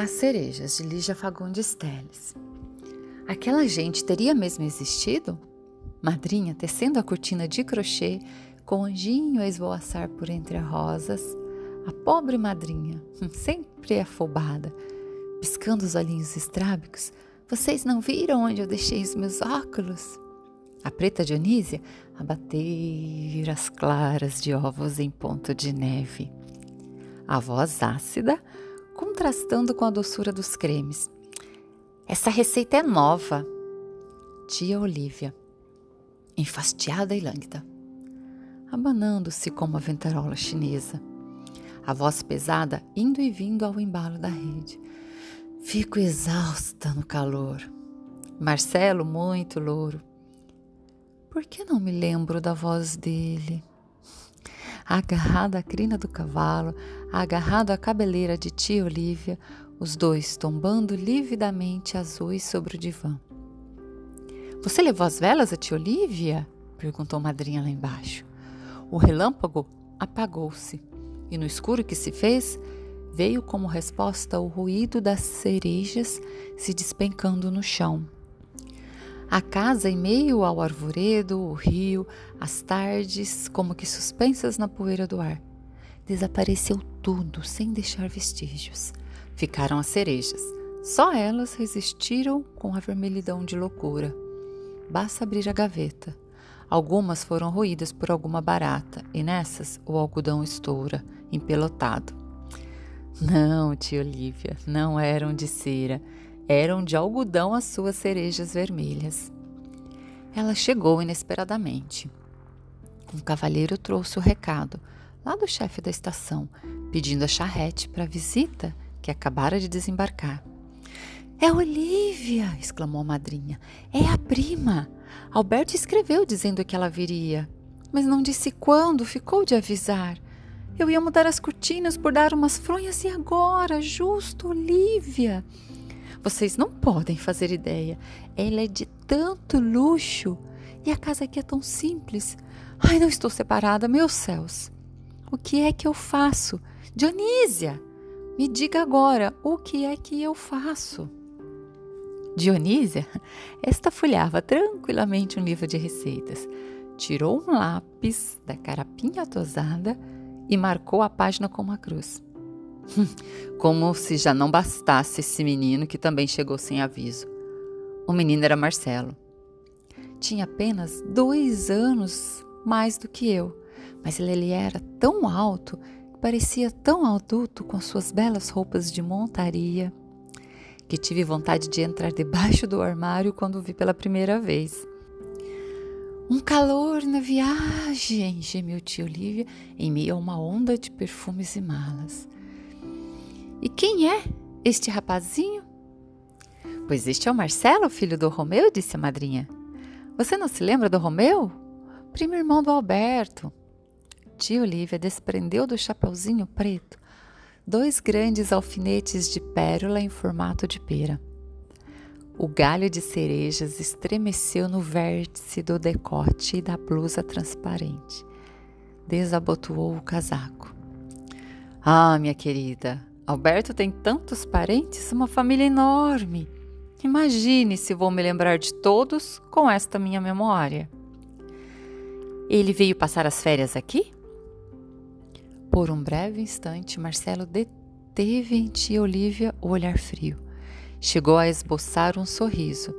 As cerejas de Lígia Fagundes Teles. Aquela gente teria mesmo existido? Madrinha tecendo a cortina de crochê, com anjinho a esvoaçar por entre as rosas. A pobre madrinha, sempre afobada, piscando os olhinhos estrábicos. Vocês não viram onde eu deixei os meus óculos? A preta Dionísia a bater as claras de ovos em ponto de neve. A voz ácida contrastando com a doçura dos cremes. Essa receita é nova. Tia Olívia, enfastiada e lânguida, abanando-se como a ventarola chinesa. A voz pesada indo e vindo ao embalo da rede. Fico exausta no calor. Marcelo, muito louro. Por que não me lembro da voz dele? agarrado à crina do cavalo, agarrado à cabeleira de tia Olívia, os dois tombando lividamente azuis sobre o divã. Você levou as velas a tia Olívia? perguntou madrinha lá embaixo. O relâmpago apagou-se e no escuro que se fez, veio como resposta o ruído das cerejas se despencando no chão. A casa em meio ao arvoredo, o rio, as tardes, como que suspensas na poeira do ar. Desapareceu tudo sem deixar vestígios. Ficaram as cerejas. Só elas resistiram com a vermelhidão de loucura. Basta abrir a gaveta. Algumas foram roídas por alguma barata, e nessas o algodão estoura, empelotado. Não, tia Olívia, não eram de cera eram de algodão as suas cerejas vermelhas. Ela chegou inesperadamente. Um cavalheiro trouxe o recado, lá do chefe da estação, pedindo a charrete para a visita que acabara de desembarcar. É Olivia! exclamou a madrinha. É a prima! Alberto escreveu dizendo que ela viria, mas não disse quando, ficou de avisar. Eu ia mudar as cortinas por dar umas fronhas e agora, justo, Olivia! Vocês não podem fazer ideia. Ela é de tanto luxo e a casa aqui é tão simples. Ai, não estou separada, meus céus. O que é que eu faço? Dionísia, me diga agora o que é que eu faço. Dionísia, esta folhava tranquilamente um livro de receitas, tirou um lápis da carapinha tosada e marcou a página com uma cruz. Como se já não bastasse esse menino que também chegou sem aviso. O menino era Marcelo. Tinha apenas dois anos mais do que eu, mas ele era tão alto que parecia tão adulto com suas belas roupas de montaria que tive vontade de entrar debaixo do armário quando o vi pela primeira vez. Um calor na viagem, gemeu tia Olivia em meio a uma onda de perfumes e malas. E quem é este rapazinho? Pois este é o Marcelo, filho do Romeu, disse a madrinha. Você não se lembra do Romeu? Primo irmão do Alberto. Tia Olivia desprendeu do chapeuzinho preto dois grandes alfinetes de pérola em formato de pera. O galho de cerejas estremeceu no vértice do decote e da blusa transparente. Desabotoou o casaco. Ah, minha querida, Alberto tem tantos parentes, uma família enorme. Imagine se vou me lembrar de todos com esta minha memória. Ele veio passar as férias aqui? Por um breve instante, Marcelo deteve em tia Olívia o olhar frio. Chegou a esboçar um sorriso,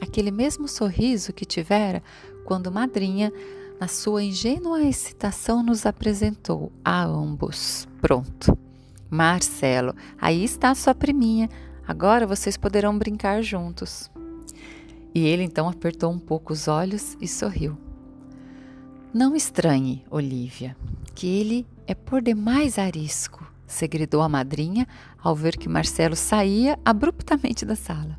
aquele mesmo sorriso que tivera quando madrinha, na sua ingênua excitação, nos apresentou a ambos. Pronto. Marcelo, aí está a sua priminha. Agora vocês poderão brincar juntos. E ele então apertou um pouco os olhos e sorriu. Não estranhe, Olivia, que ele é por demais arisco, segredou a madrinha ao ver que Marcelo saía abruptamente da sala.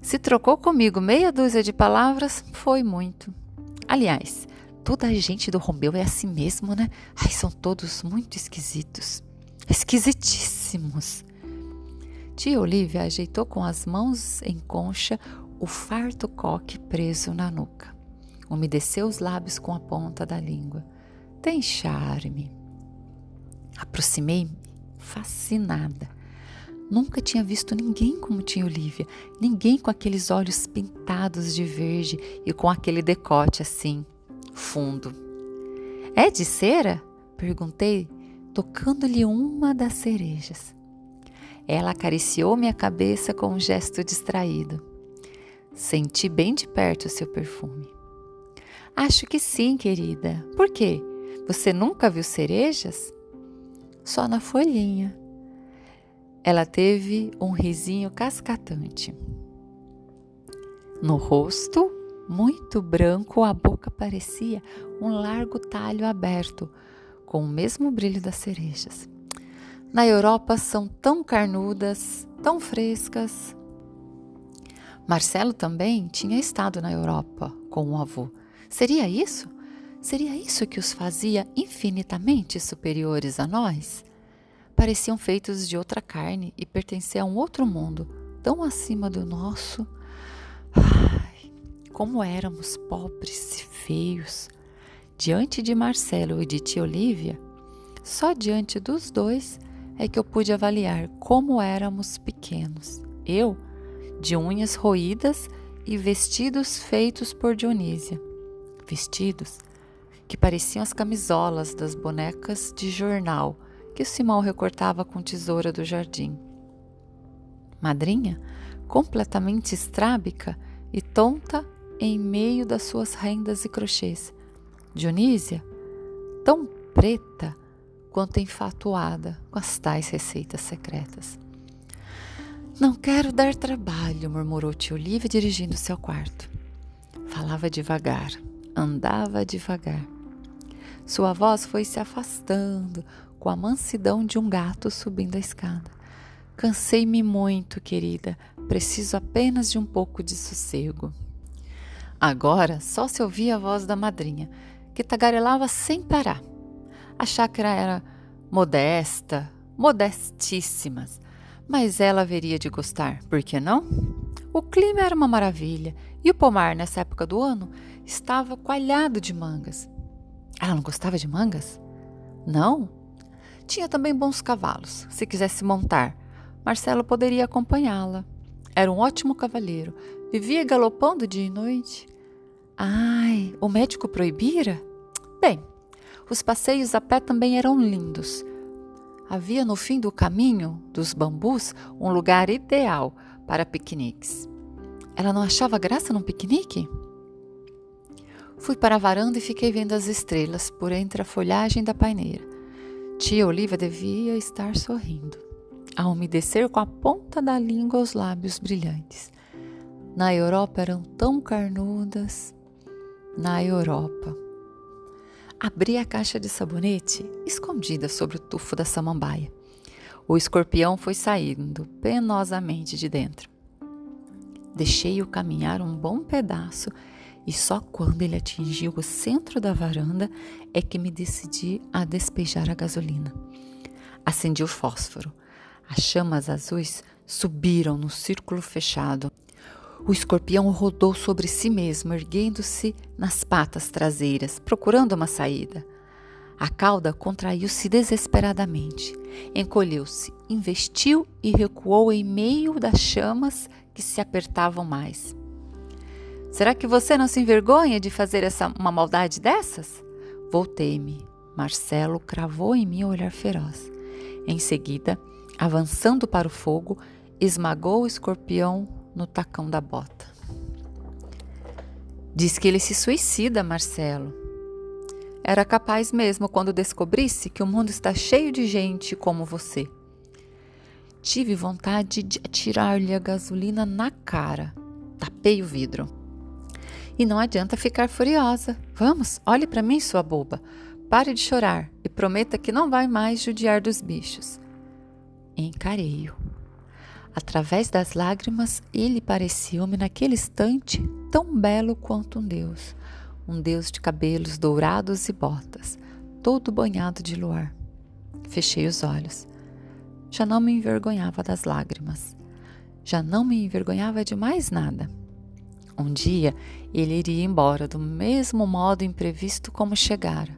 Se trocou comigo meia dúzia de palavras, foi muito. Aliás, toda a gente do Romeu é assim mesmo, né? Ai, são todos muito esquisitos esquisitíssimos. Tia Olivia ajeitou com as mãos em concha o farto coque preso na nuca. Umedeceu os lábios com a ponta da língua. Tem charme. Aproximei-me, fascinada. Nunca tinha visto ninguém como tinha Olivia, ninguém com aqueles olhos pintados de verde e com aquele decote assim, fundo. É de cera? perguntei, tocando-lhe uma das cerejas. Ela acariciou minha cabeça com um gesto distraído. Senti bem de perto o seu perfume. Acho que sim, querida. Por quê? Você nunca viu cerejas? Só na folhinha. Ela teve um risinho cascatante. No rosto, muito branco, a boca parecia um largo talho aberto, com o mesmo brilho das cerejas. Na Europa são tão carnudas, tão frescas. Marcelo também tinha estado na Europa com o avô. Seria isso? Seria isso que os fazia infinitamente superiores a nós? Pareciam feitos de outra carne e pertenciam a um outro mundo, tão acima do nosso. Ai, como éramos pobres e feios. Diante de Marcelo e de tia Olivia, só diante dos dois é que eu pude avaliar como éramos pequenos. Eu, de unhas roídas e vestidos feitos por Dionísia vestidos que pareciam as camisolas das bonecas de jornal que o Simão recortava com tesoura do jardim. Madrinha, completamente estrábica e tonta em meio das suas rendas e crochês. Dionísia, tão preta quanto enfatuada com as tais receitas secretas. Não quero dar trabalho, murmurou tio Olivia dirigindo-se ao quarto. Falava devagar, andava devagar. Sua voz foi se afastando com a mansidão de um gato subindo a escada. Cansei-me muito, querida. Preciso apenas de um pouco de sossego. Agora só se ouvia a voz da madrinha, que tagarelava sem parar. A chácara era modesta, modestíssimas, mas ela haveria de gostar, por que não? O clima era uma maravilha e o pomar, nessa época do ano, estava coalhado de mangas. Ela não gostava de mangas? Não. Tinha também bons cavalos, se quisesse montar. Marcelo poderia acompanhá-la. Era um ótimo cavaleiro. Vivia galopando dia e noite. Ai, o médico proibira? Bem, os passeios a pé também eram lindos. Havia no fim do caminho dos bambus um lugar ideal para piqueniques. Ela não achava graça num piquenique? Fui para a varanda e fiquei vendo as estrelas por entre a folhagem da paineira. Tia Oliva devia estar sorrindo, a umedecer com a ponta da língua os lábios brilhantes. Na Europa eram tão carnudas. Na Europa. Abri a caixa de sabonete escondida sobre o tufo da samambaia. O escorpião foi saindo penosamente de dentro. Deixei-o caminhar um bom pedaço e só quando ele atingiu o centro da varanda é que me decidi a despejar a gasolina. Acendi o fósforo. As chamas azuis subiram no círculo fechado. O escorpião rodou sobre si mesmo, erguendo-se nas patas traseiras, procurando uma saída. A cauda contraiu-se desesperadamente, encolheu-se, investiu e recuou em meio das chamas que se apertavam mais. Será que você não se envergonha de fazer essa, uma maldade dessas? Voltei-me. Marcelo cravou em mim o olhar feroz. Em seguida, avançando para o fogo, esmagou o escorpião no tacão da bota. Diz que ele se suicida, Marcelo. Era capaz mesmo quando descobrisse que o mundo está cheio de gente como você. Tive vontade de atirar-lhe a gasolina na cara. Tapei o vidro. E não adianta ficar furiosa. Vamos, olhe para mim, sua boba. Pare de chorar e prometa que não vai mais judiar dos bichos. Encarei-o. Através das lágrimas, ele pareceu-me naquele instante tão belo quanto um deus. Um deus de cabelos dourados e botas, todo banhado de luar. Fechei os olhos. Já não me envergonhava das lágrimas. Já não me envergonhava de mais nada. Um dia ele iria embora do mesmo modo imprevisto como chegara.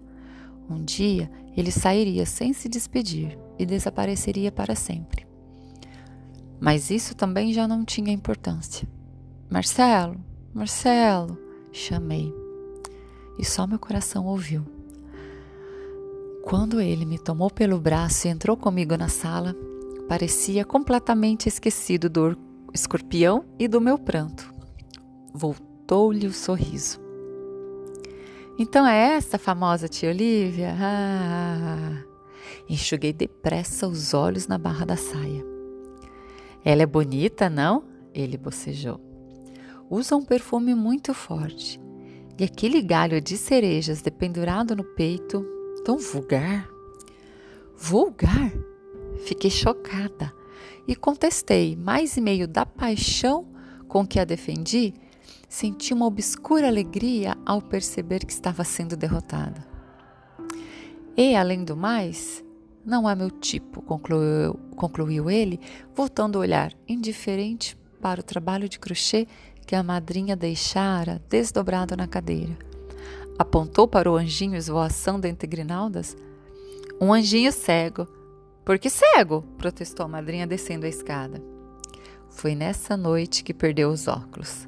Um dia ele sairia sem se despedir e desapareceria para sempre. Mas isso também já não tinha importância. Marcelo, Marcelo, chamei. E só meu coração ouviu. Quando ele me tomou pelo braço e entrou comigo na sala, parecia completamente esquecido do escorpião e do meu pranto. Voltou-lhe o sorriso. Então é essa famosa tia Olivia? Ah, enxuguei depressa os olhos na barra da saia. Ela é bonita, não? Ele bocejou. Usa um perfume muito forte. E aquele galho de cerejas dependurado no peito, tão vulgar. Vulgar? Fiquei chocada e contestei, mais e meio da paixão com que a defendi, senti uma obscura alegria ao perceber que estava sendo derrotada. E, além do mais, não é meu tipo, concluiu, concluiu ele, voltando o olhar indiferente para o trabalho de crochê que a madrinha deixara desdobrado na cadeira. Apontou para o anjinho esvoaçando entre grinaldas. Um anjinho cego. Por que cego? protestou a madrinha descendo a escada. Foi nessa noite que perdeu os óculos.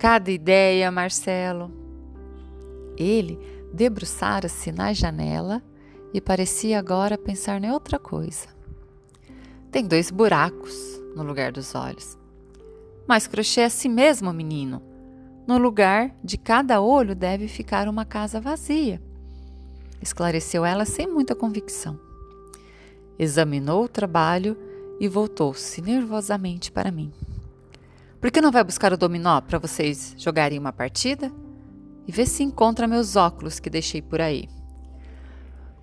Cada ideia, Marcelo. Ele debruçara-se na janela e parecia agora pensar em outra coisa. Tem dois buracos no lugar dos olhos. Mas crochê é assim mesmo, menino. No lugar de cada olho deve ficar uma casa vazia, esclareceu ela sem muita convicção. Examinou o trabalho e voltou-se nervosamente para mim. Por que não vai buscar o dominó para vocês jogarem uma partida? E vê se encontra meus óculos que deixei por aí.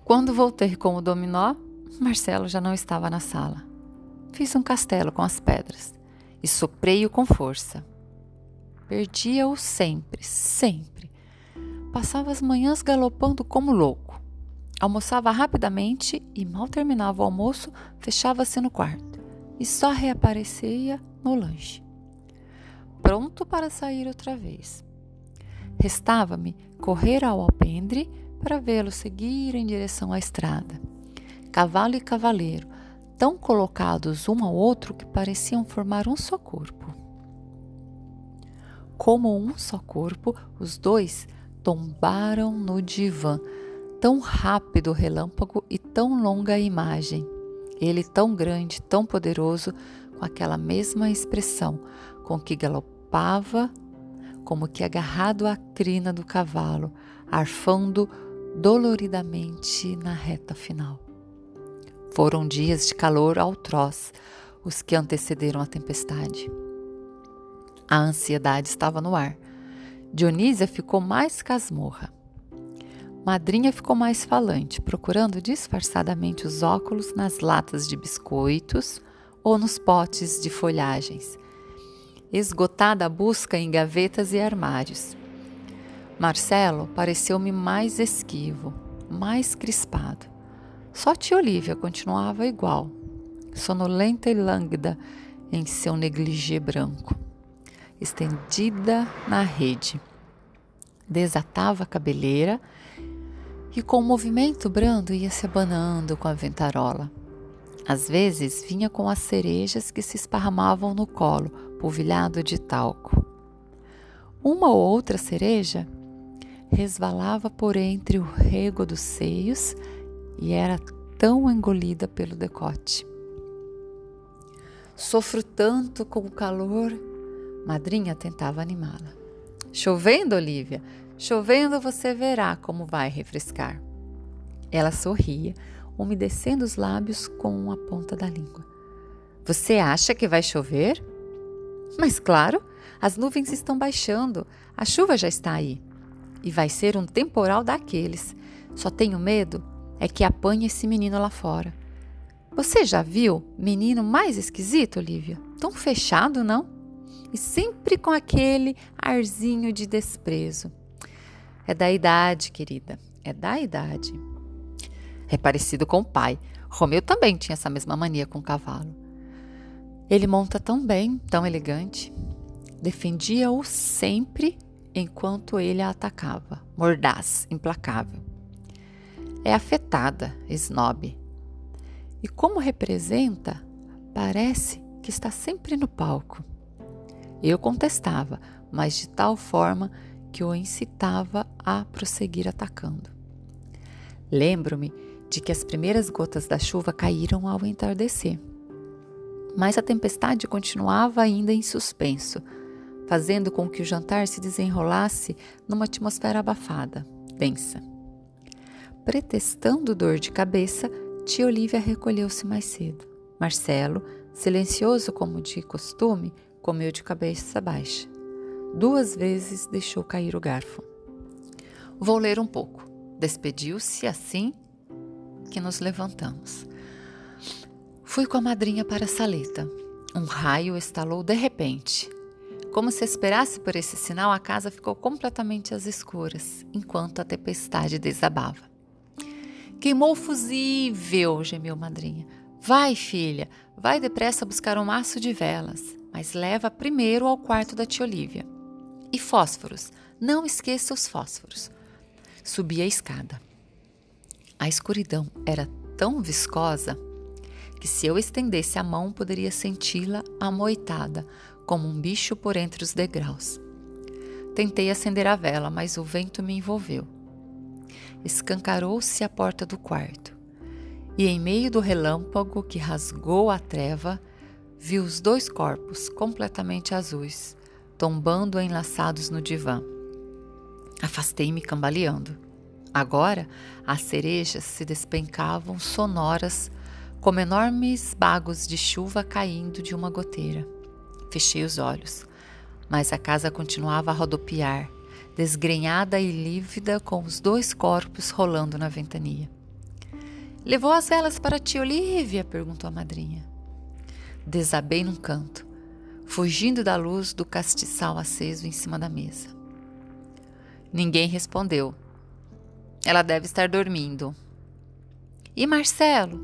Quando voltei com o dominó, Marcelo já não estava na sala. Fiz um castelo com as pedras e soprei-o com força. Perdia-o sempre, sempre. Passava as manhãs galopando como louco. Almoçava rapidamente e, mal terminava o almoço, fechava-se no quarto e só reaparecia no lanche pronto para sair outra vez. Restava-me correr ao alpendre para vê-lo seguir em direção à estrada. Cavalo e cavaleiro, tão colocados um ao outro que pareciam formar um só corpo. Como um só corpo, os dois tombaram no divã, tão rápido o relâmpago e tão longa a imagem. Ele tão grande, tão poderoso, com aquela mesma expressão com que galopava, como que agarrado à crina do cavalo, arfando doloridamente na reta final. Foram dias de calor altroz os que antecederam a tempestade. A ansiedade estava no ar. Dionísia ficou mais casmurra. Madrinha ficou mais falante, procurando disfarçadamente os óculos nas latas de biscoitos ou nos potes de folhagens, esgotada a busca em gavetas e armários. Marcelo pareceu-me mais esquivo, mais crispado. Só tia Olivia continuava igual, sonolenta e lânguida em seu negligê branco, estendida na rede. Desatava a cabeleira e com um movimento brando ia se abanando com a ventarola. Às vezes vinha com as cerejas que se esparramavam no colo, polvilhado de talco. Uma ou outra cereja resvalava por entre o rego dos seios e era tão engolida pelo decote. Sofro tanto com o calor. Madrinha tentava animá-la. Chovendo, Olivia, chovendo você verá como vai refrescar. Ela sorria, umedecendo os lábios com a ponta da língua. Você acha que vai chover? Mas claro, as nuvens estão baixando, a chuva já está aí. E vai ser um temporal daqueles. Só tenho medo é que apanhe esse menino lá fora. Você já viu menino mais esquisito, Olivia? Tão fechado, não? E sempre com aquele arzinho de desprezo. É da idade, querida, é da idade. É parecido com o pai. Romeu também tinha essa mesma mania com o cavalo. Ele monta tão bem, tão elegante. Defendia-o sempre enquanto ele a atacava, mordaz, implacável. É afetada, snob. E como representa, parece que está sempre no palco. Eu contestava, mas de tal forma que o incitava a prosseguir atacando. Lembro-me de que as primeiras gotas da chuva caíram ao entardecer. Mas a tempestade continuava ainda em suspenso, fazendo com que o jantar se desenrolasse numa atmosfera abafada, densa. Pretextando dor de cabeça, tia Olivia recolheu-se mais cedo. Marcelo, silencioso como de costume, comeu de cabeça baixa. Duas vezes deixou cair o garfo. Vou ler um pouco. Despediu-se assim que nos levantamos. Fui com a madrinha para a saleta. Um raio estalou de repente. Como se esperasse por esse sinal, a casa ficou completamente às escuras, enquanto a tempestade desabava. Queimou o fusível, gemeu madrinha. Vai, filha, vai depressa buscar um maço de velas, mas leva primeiro ao quarto da tia Olívia. E fósforos, não esqueça os fósforos. Subi a escada. A escuridão era tão viscosa que se eu estendesse a mão poderia senti-la amoitada, como um bicho por entre os degraus. Tentei acender a vela, mas o vento me envolveu. Escancarou-se a porta do quarto, e em meio do relâmpago que rasgou a treva, vi os dois corpos completamente azuis, tombando enlaçados no divã. Afastei-me cambaleando. Agora as cerejas se despencavam sonoras, como enormes bagos de chuva caindo de uma goteira. Fechei os olhos, mas a casa continuava a rodopiar, desgrenhada e lívida, com os dois corpos rolando na ventania. Levou as velas para a tia Olívia? perguntou a madrinha. Desabei num canto, fugindo da luz do castiçal aceso em cima da mesa. Ninguém respondeu. Ela deve estar dormindo. E Marcelo?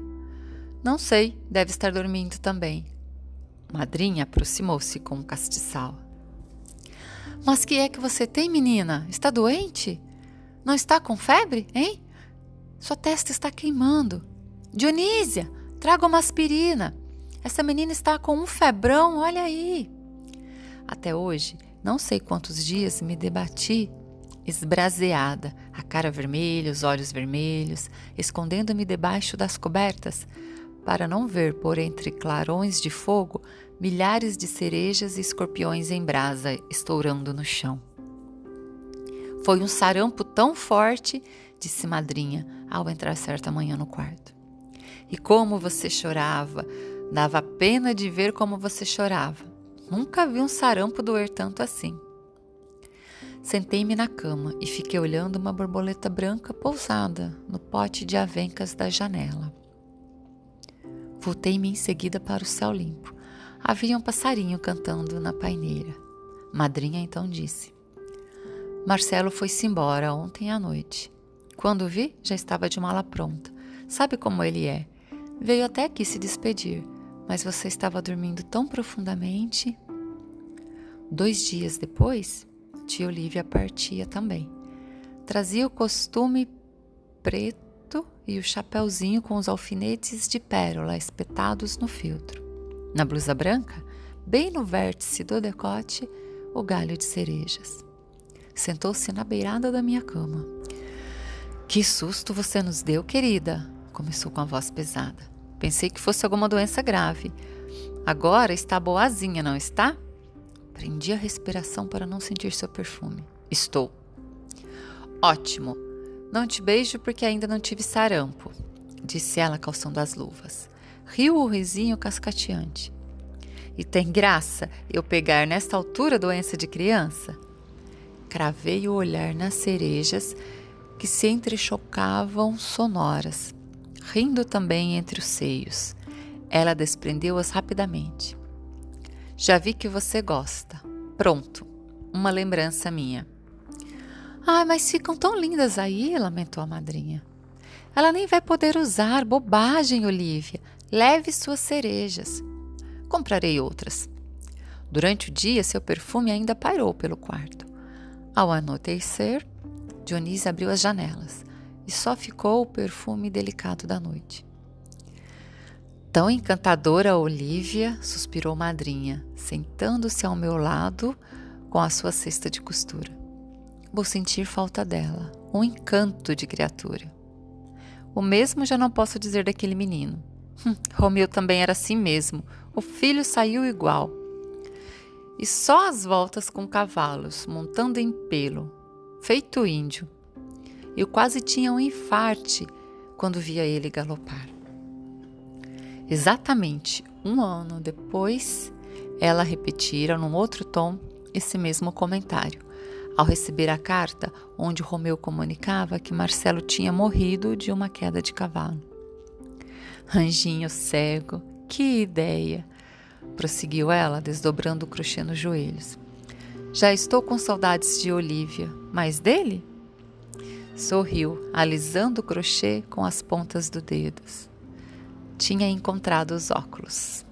Não sei, deve estar dormindo também. Madrinha aproximou-se com o castiçal. Mas que é que você tem, menina? Está doente? Não está com febre, hein? Sua testa está queimando. Dionísia, traga uma aspirina. Essa menina está com um febrão, olha aí. Até hoje, não sei quantos dias me debati esbraseada, a cara vermelha, os olhos vermelhos, escondendo-me debaixo das cobertas, para não ver por entre clarões de fogo milhares de cerejas e escorpiões em brasa estourando no chão. Foi um sarampo tão forte, disse madrinha ao entrar certa manhã no quarto. E como você chorava! Dava pena de ver como você chorava. Nunca vi um sarampo doer tanto assim. Sentei-me na cama e fiquei olhando uma borboleta branca pousada no pote de avencas da janela. Voltei-me em seguida para o céu limpo. Havia um passarinho cantando na paineira. Madrinha então disse: Marcelo foi-se embora ontem à noite. Quando vi, já estava de mala pronta. Sabe como ele é? Veio até aqui se despedir, mas você estava dormindo tão profundamente. Dois dias depois, tia Olivia partia também. Trazia o costume preto e o chapéuzinho com os alfinetes de pérola espetados no filtro. Na blusa branca, bem no vértice do decote, o galho de cerejas. Sentou-se na beirada da minha cama. Que susto você nos deu, querida! Começou com a voz pesada. Pensei que fosse alguma doença grave. Agora está boazinha, não está? Prendi a respiração para não sentir seu perfume. Estou. Ótimo. Não te beijo porque ainda não tive sarampo, disse ela calçando as luvas. Riu o risinho cascateante. E tem graça eu pegar nesta altura doença de criança? Cravei o olhar nas cerejas que se entrechocavam sonoras, rindo também entre os seios. Ela desprendeu-as rapidamente. Já vi que você gosta. Pronto, uma lembrança minha. Ai, mas ficam tão lindas aí, lamentou a madrinha. Ela nem vai poder usar. Bobagem, Olivia. Leve suas cerejas. Comprarei outras. Durante o dia, seu perfume ainda pairou pelo quarto. Ao anoitecer, Dionísio abriu as janelas e só ficou o perfume delicado da noite. Tão encantadora, Olivia, suspirou madrinha, sentando-se ao meu lado com a sua cesta de costura. Vou sentir falta dela, um encanto de criatura. O mesmo já não posso dizer daquele menino. Hum, Romeu também era assim mesmo, o filho saiu igual. E só as voltas com cavalos, montando em pelo, feito índio. Eu quase tinha um infarte quando via ele galopar. Exatamente um ano depois, ela repetira num outro tom esse mesmo comentário, ao receber a carta onde Romeu comunicava que Marcelo tinha morrido de uma queda de cavalo. Anjinho cego, que ideia! prosseguiu ela, desdobrando o crochê nos joelhos. Já estou com saudades de Olivia, mas dele? Sorriu, alisando o crochê com as pontas dos dedos tinha encontrado os óculos.